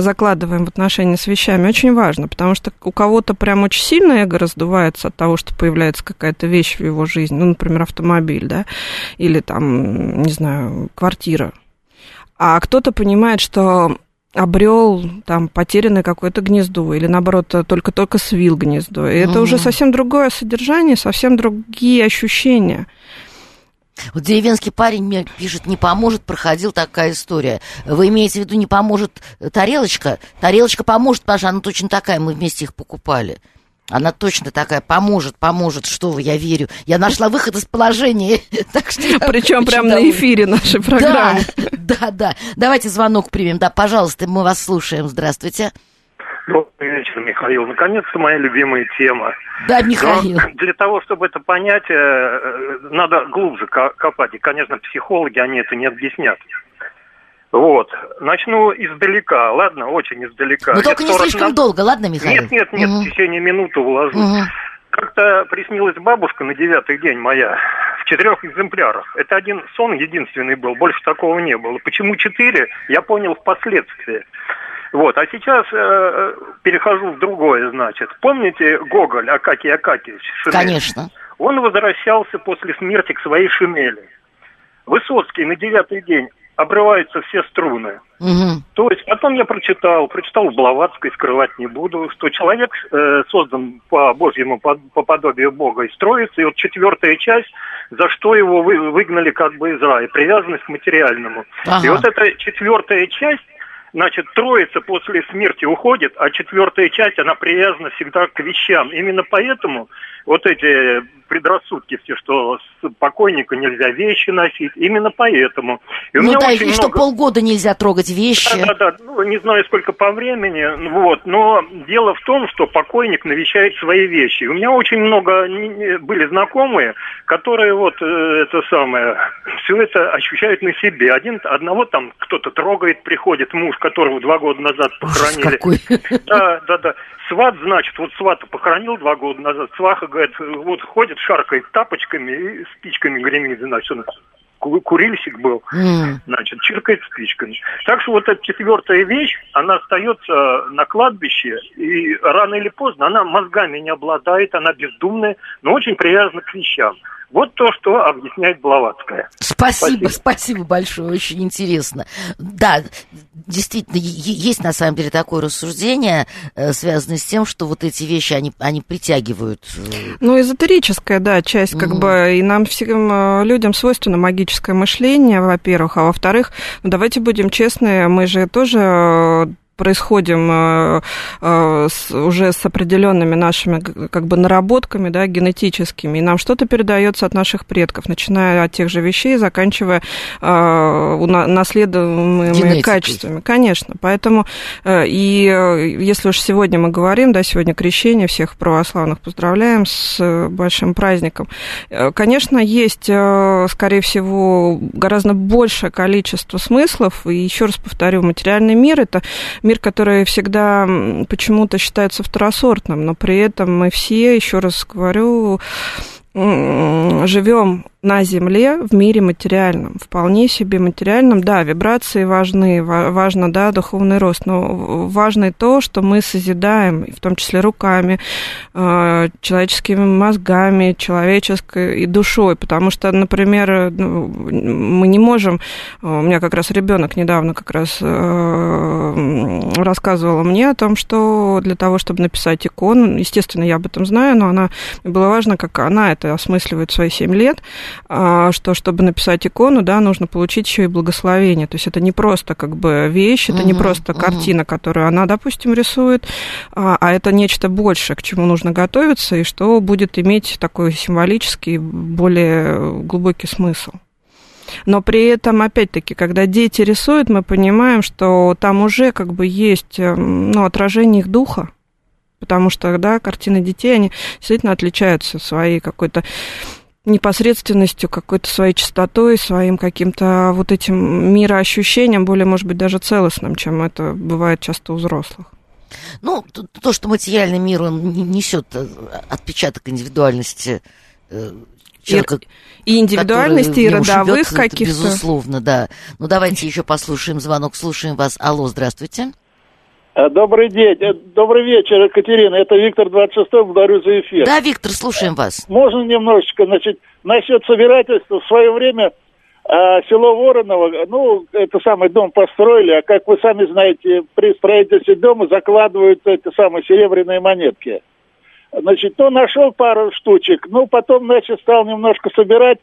закладываем в отношения с вещами, очень важно, потому что у кого-то прям очень сильно эго раздувается от того, что появляется какая-то вещь в его жизни, ну, например, автомобиль, да, или там, не знаю, квартира. А кто-то понимает, что обрел там потерянное какое-то гнездо или наоборот только-только свил гнездо. И это уже совсем другое содержание, совсем другие ощущения. Вот деревенский парень мне пишет, не поможет, проходил такая история. Вы имеете в виду, не поможет тарелочка? Тарелочка поможет, потому что она точно такая, мы вместе их покупали. Она точно такая, поможет, поможет, что вы, я верю. Я нашла выход из положения. так что Причем прямо на эфире нашей программы. Да, да, да. Давайте звонок примем. Да, пожалуйста, мы вас слушаем. Здравствуйте. Добрый вечер, Михаил. Наконец-то моя любимая тема. Да, Михаил. Но для того, чтобы это понять, э, э, надо глубже копать. И, конечно, психологи, они это не объяснят. Вот. Начну издалека, ладно, очень издалека. Но только не слишком на... долго, ладно, Михаил? Нет, нет, нет, угу. в течение минуты уложусь. Угу. Как-то приснилась бабушка на девятый день моя в четырех экземплярах. Это один сон единственный был, больше такого не было. Почему четыре, я понял впоследствии. Вот, а сейчас э, перехожу в другое, значит. Помните Гоголь Акакий Акакиевич? Шинель? Конечно. Он возвращался после смерти к своей шинели. Высоцкий на девятый день обрываются все струны. Угу. То есть потом я прочитал, прочитал в Блаватской, скрывать не буду, что человек э, создан по Божьему, по, по подобию Бога и строится, и вот четвертая часть, за что его вы, выгнали как бы из рая, привязанность к материальному. Ага. И вот эта четвертая часть Значит, троица после смерти уходит, а четвертая часть, она привязана всегда к вещам. Именно поэтому вот эти предрассудки все, что с покойника нельзя вещи носить, именно поэтому. И ну да, и много... что полгода нельзя трогать вещи. Да, да, да, ну, не знаю, сколько по времени, вот, но дело в том, что покойник навещает свои вещи. У меня очень много были знакомые, которые вот э, это самое, все это ощущают на себе. Один, одного там кто-то трогает, приходит муж, которого два года назад похоронили. Какой. Да, да, да. Сват, значит, вот свата похоронил два года назад, сваха, говорит, вот ходит, шаркает тапочками и спичками гремит, значит, он курильщик был, mm. значит, чиркает спичками. Так что вот эта четвертая вещь, она остается на кладбище, и рано или поздно она мозгами не обладает, она бездумная, но очень привязана к вещам. Вот то, что объясняет Блаватская. Спасибо, спасибо, спасибо большое, очень интересно. Да, действительно, есть на самом деле такое рассуждение, э, связанное с тем, что вот эти вещи, они, они притягивают. Э, ну, эзотерическая, да, часть, mm-hmm. как бы, и нам всем э, людям свойственно магическое мышление, во-первых, а во-вторых, ну, давайте будем честны, мы же тоже происходим э, э, уже с определенными нашими как бы наработками, да, генетическими, и нам что-то передается от наших предков, начиная от тех же вещей, заканчивая э, наследуемыми качествами. Конечно, поэтому и если уж сегодня мы говорим, да, сегодня крещение, всех православных поздравляем с большим праздником, конечно, есть, скорее всего, гораздо большее количество смыслов, и еще раз повторю, материальный мир – это мир, который всегда почему-то считается второсортным, но при этом мы все, еще раз говорю, живем на Земле в мире материальном, вполне себе материальном. Да, вибрации важны, важно, да, духовный рост, но важно и то, что мы созидаем, в том числе руками, э, человеческими мозгами, человеческой и душой, потому что, например, ну, мы не можем, у меня как раз ребенок недавно как раз э, рассказывала мне о том, что для того, чтобы написать икону, естественно, я об этом знаю, но она, было важно, как она это осмысливает в свои 7 лет, что чтобы написать икону, да, нужно получить еще и благословение. То есть это не просто как бы вещь, это угу, не просто угу. картина, которую она, допустим, рисует, а, а это нечто большее, к чему нужно готовиться и что будет иметь такой символический, более глубокий смысл. Но при этом, опять-таки, когда дети рисуют, мы понимаем, что там уже как бы есть эм, ну, отражение их духа, потому что, да, картины детей, они действительно отличаются своей какой-то непосредственностью, какой-то своей чистотой, своим каким-то вот этим мироощущением, более, может быть, даже целостным, чем это бывает часто у взрослых. Ну, то, что материальный мир, он несет э, отпечаток индивидуальности э, человека, и индивидуальности, и родовых каких-то. Безусловно, да. Ну, давайте еще послушаем звонок. Слушаем вас. Алло, здравствуйте. Э, добрый день, э, добрый вечер, Екатерина. Это Виктор 26 благодарю за эфир. Да, Виктор, слушаем вас. Можно немножечко, значит, насчет собирательства. В свое время а, село Вороново, ну, это самый дом построили, а как вы сами знаете, при строительстве дома закладывают эти самые серебряные монетки. Значит, ну, нашел пару штучек, ну, потом, значит, стал немножко собирать,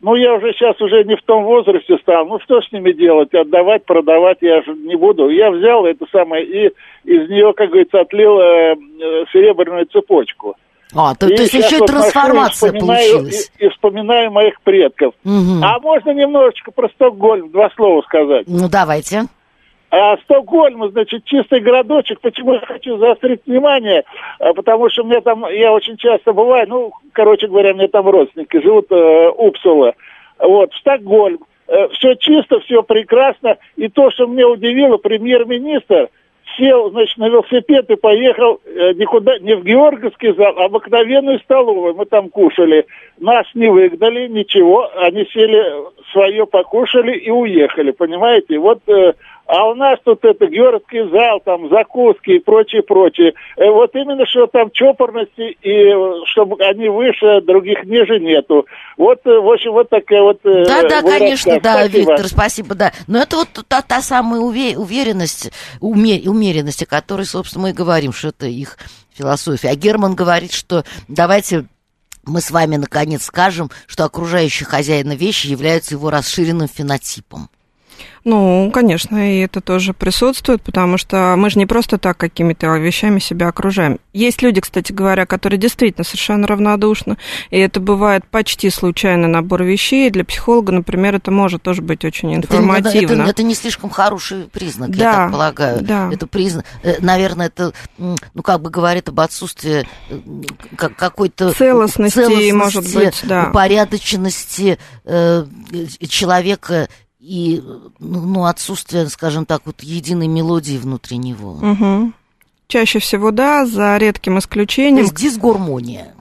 ну, я уже сейчас уже не в том возрасте стал. Ну, что с ними делать? Отдавать, продавать я же не буду. Я взял это самое и из нее, как говорится, отлил э, серебряную цепочку. А, то, то есть еще и трансформация получилась. И, и вспоминаю моих предков. Угу. А можно немножечко про Стокгольм два слова сказать? Ну, давайте. А Стокгольм, значит, чистый городочек. Почему я хочу заострить внимание? А, потому что мне там, я очень часто бываю, ну, короче говоря, мне там родственники живут, э, Упсула. Вот, Стокгольм. Э, все чисто, все прекрасно. И то, что мне удивило, премьер-министр сел, значит, на велосипед и поехал э, никуда, не в Георгиевский зал, а в обыкновенную столовую. Мы там кушали. Нас не выгнали, ничего. Они сели, свое покушали и уехали, понимаете? Вот э, а у нас тут это Георгиевский зал, там закуски и прочее, прочее. Э, вот именно, что там чопорности, и чтобы они выше, других ниже нету. Вот, в общем, вот такая вот... Да, да, конечно, да, спасибо. Виктор, спасибо, да. Но это вот та, та самая уверенность, умеренность, о которой, собственно, мы и говорим, что это их философия. А Герман говорит, что давайте мы с вами наконец скажем, что окружающие хозяина вещи являются его расширенным фенотипом. Ну, конечно, и это тоже присутствует, потому что мы же не просто так какими-то вещами себя окружаем. Есть люди, кстати говоря, которые действительно совершенно равнодушны, и это бывает почти случайный набор вещей. Для психолога, например, это может тоже быть очень информативно. Это, это, это не слишком хороший признак, да, я так полагаю. Да. Это признак, э, наверное, это, ну, как бы говорит об отсутствии э, какой-то целостности, целостности может быть, да. упорядоченности э, человека и ну, ну, отсутствие, скажем так, вот единой мелодии внутри него. Угу. Чаще всего, да, за редким исключением. То есть дисгармония.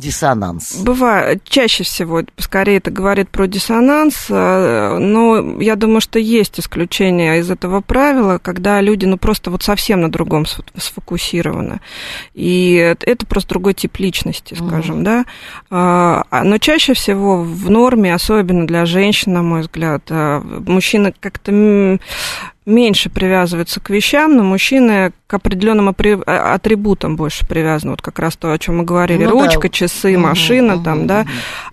Диссонанс? Бывает. Чаще всего, скорее, это говорит про диссонанс, э, но я думаю, что есть исключения из этого правила, когда люди, ну, просто вот совсем на другом сфокусированы. И это просто другой тип личности, скажем, mm-hmm. да. А, а, но чаще всего в норме, особенно для женщин, на мой взгляд, э, мужчины как-то меньше привязываются к вещам, но мужчины к определенным а, атрибутам больше привязаны. Вот как раз то, о чем мы говорили. Ну, Ручка, да. часы, машина угу, там, угу, да. Угу.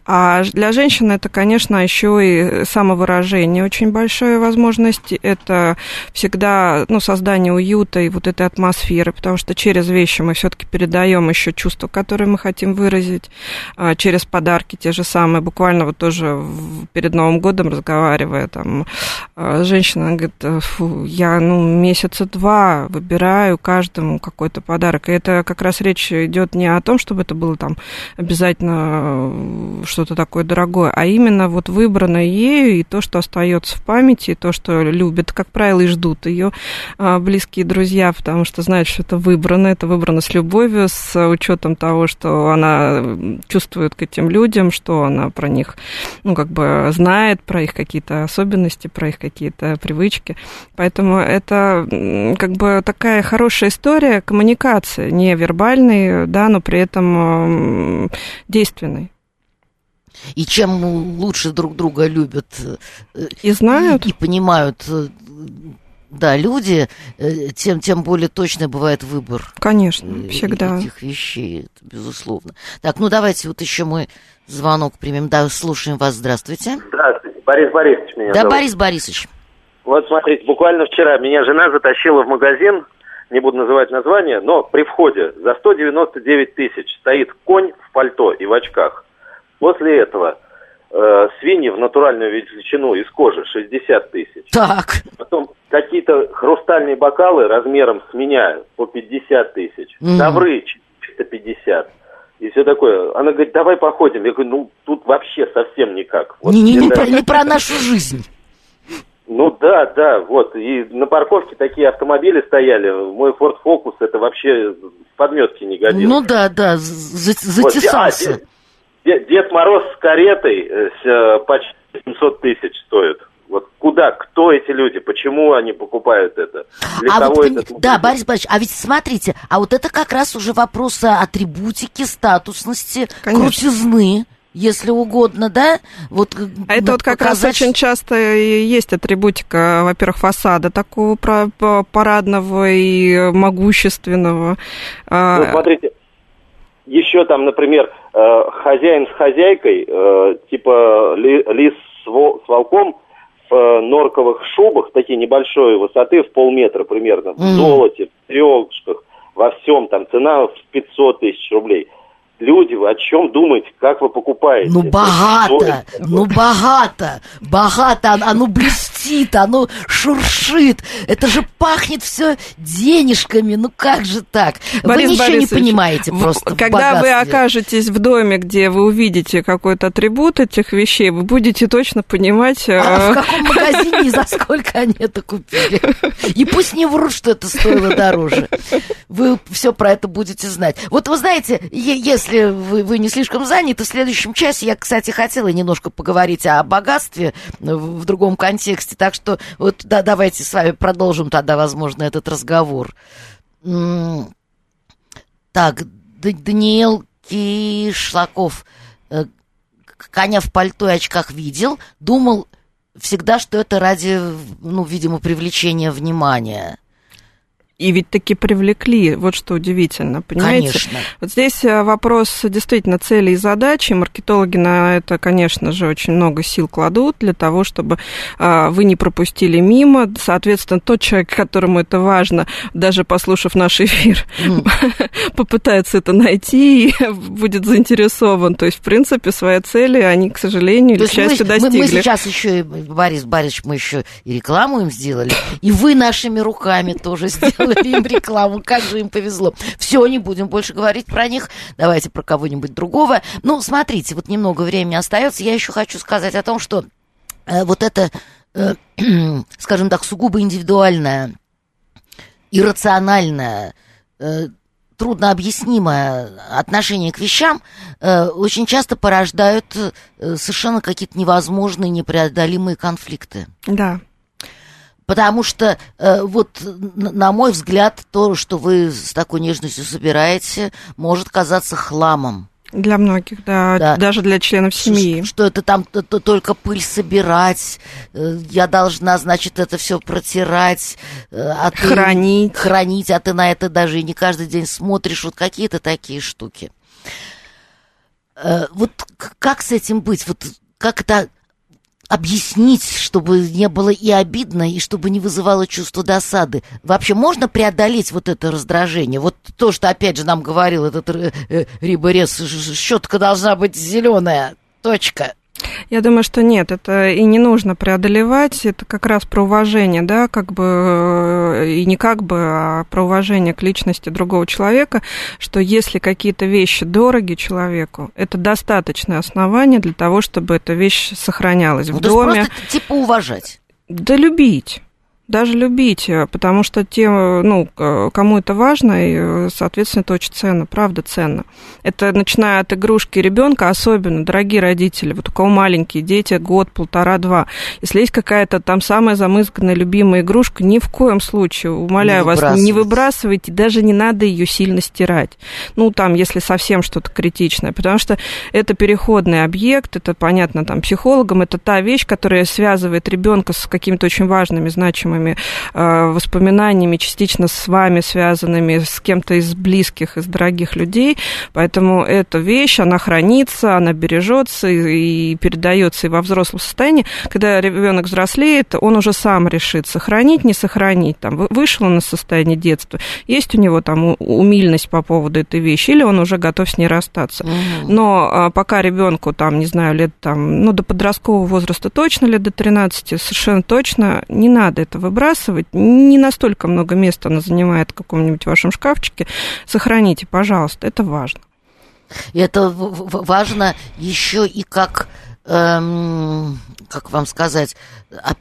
А для женщины это, конечно, еще и самовыражение очень большая возможность. Это всегда ну, создание уюта и вот этой атмосферы, потому что через вещи мы все-таки передаем еще чувства, которые мы хотим выразить, а, через подарки те же самые. Буквально вот тоже перед Новым годом разговаривая, там, а, женщина говорит, я ну, месяца два выбираю каждому какой-то подарок. И это как раз речь идет не о том, чтобы это было там обязательно э, что-то такое дорогое, а именно вот выбранное ею и то, что остается в памяти, и то, что любят, как правило, и ждут ее а, близкие друзья, потому что знают, что это выбрано, это выбрано с любовью, с учетом того, что она чувствует к этим людям, что она про них, ну, как бы знает про их какие-то особенности, про их какие-то привычки. Поэтому это как бы такая хорошая история коммуникации, не вербальной, да, но при этом действенной. И чем лучше друг друга любят э, и знают, и, и понимают э, да, люди, э, тем, тем более точно бывает выбор. Конечно, всегда. Этих вещей, это безусловно. Так, ну давайте вот еще мы звонок примем. Да, слушаем вас. Здравствуйте. Здравствуйте. Борис Борисович меня Да, зовут. Борис Борисович. Вот смотрите, буквально вчера меня жена затащила в магазин не буду называть название, но при входе за 199 тысяч стоит конь в пальто и в очках. После этого э, свиньи в натуральную величину из кожи 60 тысяч. Так. Потом какие-то хрустальные бокалы размером с меня по 50 тысяч. Mm. Ковры 450. И все такое. Она говорит, давай походим. Я говорю, ну тут вообще совсем никак. Вот не, не, не, про, не про нашу жизнь. Ну да, да, вот. И на парковке такие автомобили стояли. Мой Ford Focus это вообще в подметке не годился. Ну да, да, затесался. Вот. А, Дед, Дед Мороз с каретой э, с, э, почти 700 тысяч стоит. Вот куда, кто эти люди, почему они покупают это? Для а кого вот, это? Да, Борис Борисович, а ведь смотрите, а вот это как раз уже вопрос атрибутики, статусности, Конечно. крутизны если угодно, да? Вот, а это вот как показать... раз очень часто и есть атрибутика, во-первых, фасада такого парадного и могущественного. А, ну, смотрите, еще там, например, э, хозяин с хозяйкой, э, типа лис с волком, в норковых шубах, такие небольшой высоты, в полметра примерно, в золоте, в трёшках, во всем, там цена в 500 тысяч рублей – люди, вы о чем думаете, как вы покупаете? Ну, богато, ну, богато, богато, оно блестит, оно шуршит, это же пахнет все денежками, ну как же так? Борис вы ничего Борисович, не понимаете просто Когда вы окажетесь в доме, где вы увидите какой-то атрибут этих вещей, вы будете точно понимать... А в э, каком магазине и за сколько они это купили? И пусть не врут, что это стоило дороже. Вы все про это будете знать. Вот вы знаете, если если вы, вы не слишком заняты, в следующем часе я, кстати, хотела немножко поговорить о богатстве в, в другом контексте. Так что вот да, давайте с вами продолжим тогда, возможно, этот разговор. Так, Даниил Кишлаков э, коня в пальто и очках видел, думал всегда, что это ради, ну, видимо, привлечения внимания. И ведь таки привлекли, вот что удивительно, понимаете? Конечно. Вот здесь э, вопрос действительно цели и задачи. Маркетологи на это, конечно же, очень много сил кладут для того, чтобы э, вы не пропустили мимо. Соответственно, тот человек, которому это важно, даже послушав наш эфир, mm. попытается это найти и будет заинтересован. То есть, в принципе, свои цели они, к сожалению, к счастью, мы, достигли. Мы, мы сейчас еще, Борис Борисович, мы еще и рекламу им сделали, и вы нашими руками тоже сделали сделали им рекламу, как же им повезло. Все, не будем больше говорить про них, давайте про кого-нибудь другого. Ну, смотрите, вот немного времени остается, я еще хочу сказать о том, что э, вот это, э, скажем так, сугубо индивидуальное, иррациональное, э, трудно объяснимое отношение к вещам э, очень часто порождают э, совершенно какие-то невозможные, непреодолимые конфликты. Да. Потому что, э, вот, на мой взгляд, то, что вы с такой нежностью собираете, может казаться хламом. Для многих, да, да. даже для членов семьи. Что, что это там то, то, только пыль собирать, э, я должна, значит, это все протирать, э, а ты, хранить. хранить, а ты на это даже и не каждый день смотришь, вот какие-то такие штуки. Э, вот как с этим быть? Вот как это объяснить, чтобы не было и обидно, и чтобы не вызывало чувство досады. Вообще можно преодолеть вот это раздражение? Вот то, что опять же нам говорил этот э, э, Риборез, щетка должна быть зеленая, точка. Я думаю, что нет, это и не нужно преодолевать, это как раз про уважение, да, как бы, э, и не как бы, а про уважение к личности другого человека, что если какие-то вещи дороги человеку, это достаточное основание для того, чтобы эта вещь сохранялась ну, в доме. Просто типа уважать. Да любить даже любить, э, потому что тем, ну, кому это важно, и, э, соответственно, это очень ценно, правда ценно. Это начиная от игрушки ребенка, особенно, дорогие родители, вот у кого маленькие дети, год, полтора, два. Если есть какая-то там самая замызганная любимая игрушка, ни в коем случае, умоляю не вас, не выбрасывайте, даже не надо ее сильно стирать. Ну, там, если совсем что-то критичное, потому что это переходный объект, это понятно там психологам, это та вещь, которая связывает ребенка с какими-то очень важными, значимыми знакомыми, э, воспоминаниями, частично с вами связанными, с кем-то из близких, из дорогих людей. Поэтому эта вещь, она хранится, она бережется и, и передается и во взрослом состоянии. Когда ребенок взрослеет, он уже сам решит, сохранить, не сохранить. Там, вышел он из состояния детства, есть у него там умильность по поводу этой вещи, или он уже готов с ней расстаться. Угу. Но а, пока ребенку, там, не знаю, лет там, ну, до подросткового возраста точно, лет до 13, совершенно точно не надо этого выбрасывать. Не настолько много места она занимает в каком-нибудь вашем шкафчике. Сохраните, пожалуйста, это важно. Это важно еще и как эм, как вам сказать,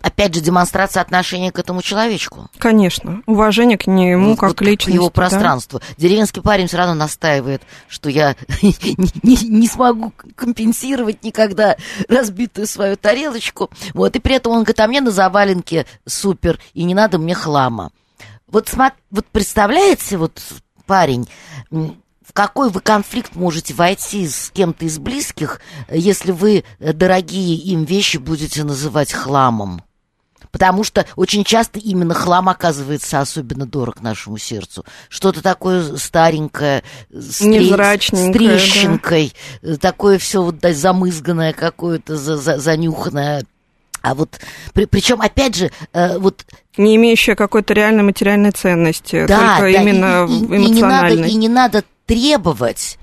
опять же, демонстрация отношения к этому человечку. Конечно, уважение к нему вот, как вот личности. К его пространству. Да? Деревенский парень все равно настаивает, что я не, не, не смогу компенсировать никогда разбитую свою тарелочку. Вот, и при этом он говорит, а мне на заваленке супер, и не надо мне хлама. Вот, вот представляете, вот парень, в какой вы конфликт можете войти с кем-то из близких, если вы дорогие им вещи будете называть хламом? Потому что очень часто именно хлам оказывается особенно дорог нашему сердцу. Что-то такое старенькое, с, с трещинкой, да. такое все вот да, замызганное какое-то, за, за, занюханное. А вот, при, причем, опять же, э, вот не имеющая какой-то реальной материальной ценности, да, только да, именно и, и, эмоциональной. И не, надо, и не надо требовать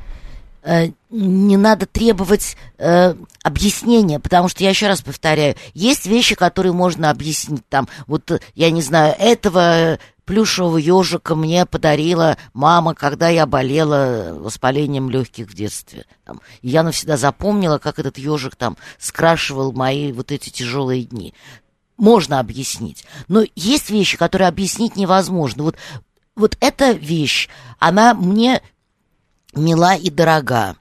э, не надо требовать э, объяснения, потому что я еще раз повторяю, есть вещи, которые можно объяснить. Там, вот я не знаю, этого плюшевого ежика мне подарила мама, когда я болела воспалением легких в детстве. Там, я навсегда запомнила, как этот ежик там скрашивал мои вот эти тяжелые дни. Можно объяснить. Но есть вещи, которые объяснить невозможно. Вот, вот эта вещь, она мне мила и дорога.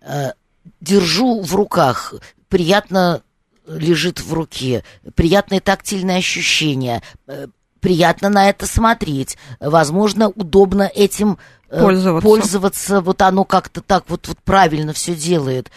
Э, держу в руках, приятно лежит в руке, приятное тактильное ощущение, э, приятно на это смотреть, возможно, удобно этим э, пользоваться. пользоваться, вот оно как-то так вот, вот правильно все делает.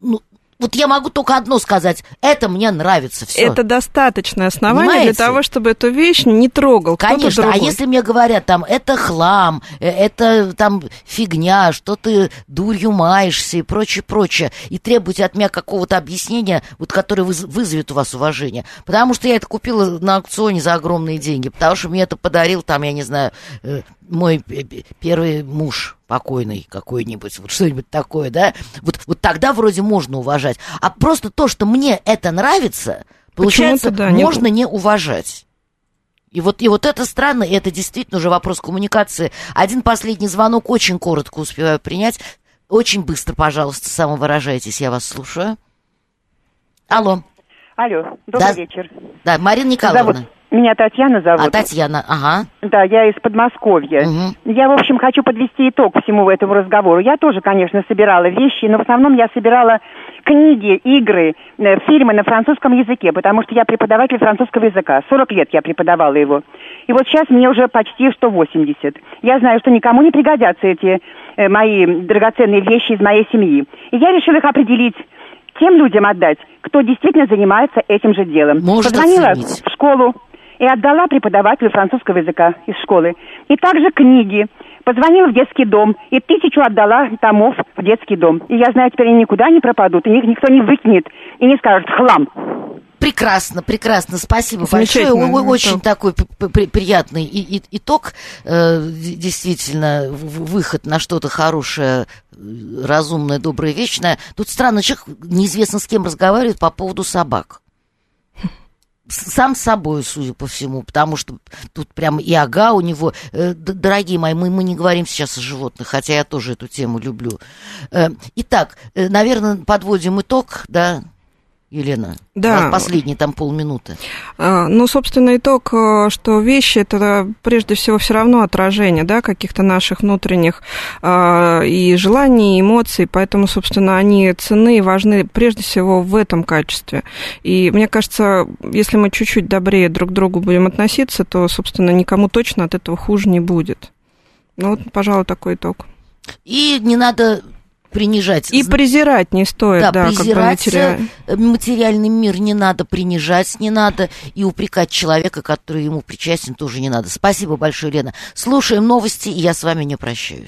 Ну, вот я могу только одно сказать. Это мне нравится. Все. Это достаточное основание Понимаете? для того, чтобы эту вещь не трогал. Конечно. А если мне говорят, там, это хлам, э, это там фигня, что ты дурью маешься и прочее, прочее, и требуете от меня какого-то объяснения, вот, которое вызовет у вас уважение. Потому что я это купила на аукционе за огромные деньги. Потому что мне это подарил, там, я не знаю, э, мой первый муж покойный какой-нибудь, вот что-нибудь такое, да, вот, вот тогда вроде можно уважать. А просто то, что мне это нравится, получается, да, можно не... не уважать. И вот, и вот это странно, и это действительно уже вопрос коммуникации. Один последний звонок очень коротко успеваю принять. Очень быстро, пожалуйста, самовыражайтесь, я вас слушаю. Алло. Алло, добрый да, вечер. Да, Марина Николаевна. Зовут, Меня Татьяна зовут. А Татьяна, ага. Да, я из Подмосковья. Угу. Я, в общем, хочу подвести итог всему этому разговору. Я тоже, конечно, собирала вещи, но в основном я собирала книги, игры, э, фильмы на французском языке, потому что я преподаватель французского языка. 40 лет я преподавала его. И вот сейчас мне уже почти что 80. Я знаю, что никому не пригодятся эти э, мои драгоценные вещи из моей семьи. И я решила их определить тем людям отдать, кто действительно занимается этим же делом. Может Позвонила оценить. в школу и отдала преподавателю французского языка из школы. И также книги. Позвонила в детский дом и тысячу отдала томов в детский дом. И я знаю, теперь они никуда не пропадут, и их никто не выкинет и не скажет «хлам». Прекрасно, прекрасно, спасибо большое. Очень такой приятный и- и- итог. Э, Действительно, выход на что-то хорошее, э, разумное, доброе, вечное. Тут странно, человек неизвестно с кем разговаривает по поводу собак. Сам собой, судя по всему, потому что тут прям и ага у него. Э, Дорогие мои, мы, мы не говорим сейчас о животных, хотя я тоже эту тему люблю. Э, Итак, э, наверное, подводим итог, да, Елена? Да. Последние там полминуты. А, Ну, собственно, итог, э, что вещи это прежде всего все равно отражение, да, каких-то наших внутренних а, и желаний, и эмоций, поэтому, собственно, они ценны и важны прежде всего в этом качестве. И мне кажется, если мы чуть-чуть добрее друг к другу будем относиться, то, собственно, никому точно от этого хуже не будет. Ну, вот, пожалуй, такой итог. И не надо принижать. И презирать не стоит, да, да, как бы презирать э, материальный мир не надо, принижать не надо, и упрекать человека, который ему причастен, тоже не надо. Спасибо большое, Лена. Слушаем новости, и я с вами не прощаюсь.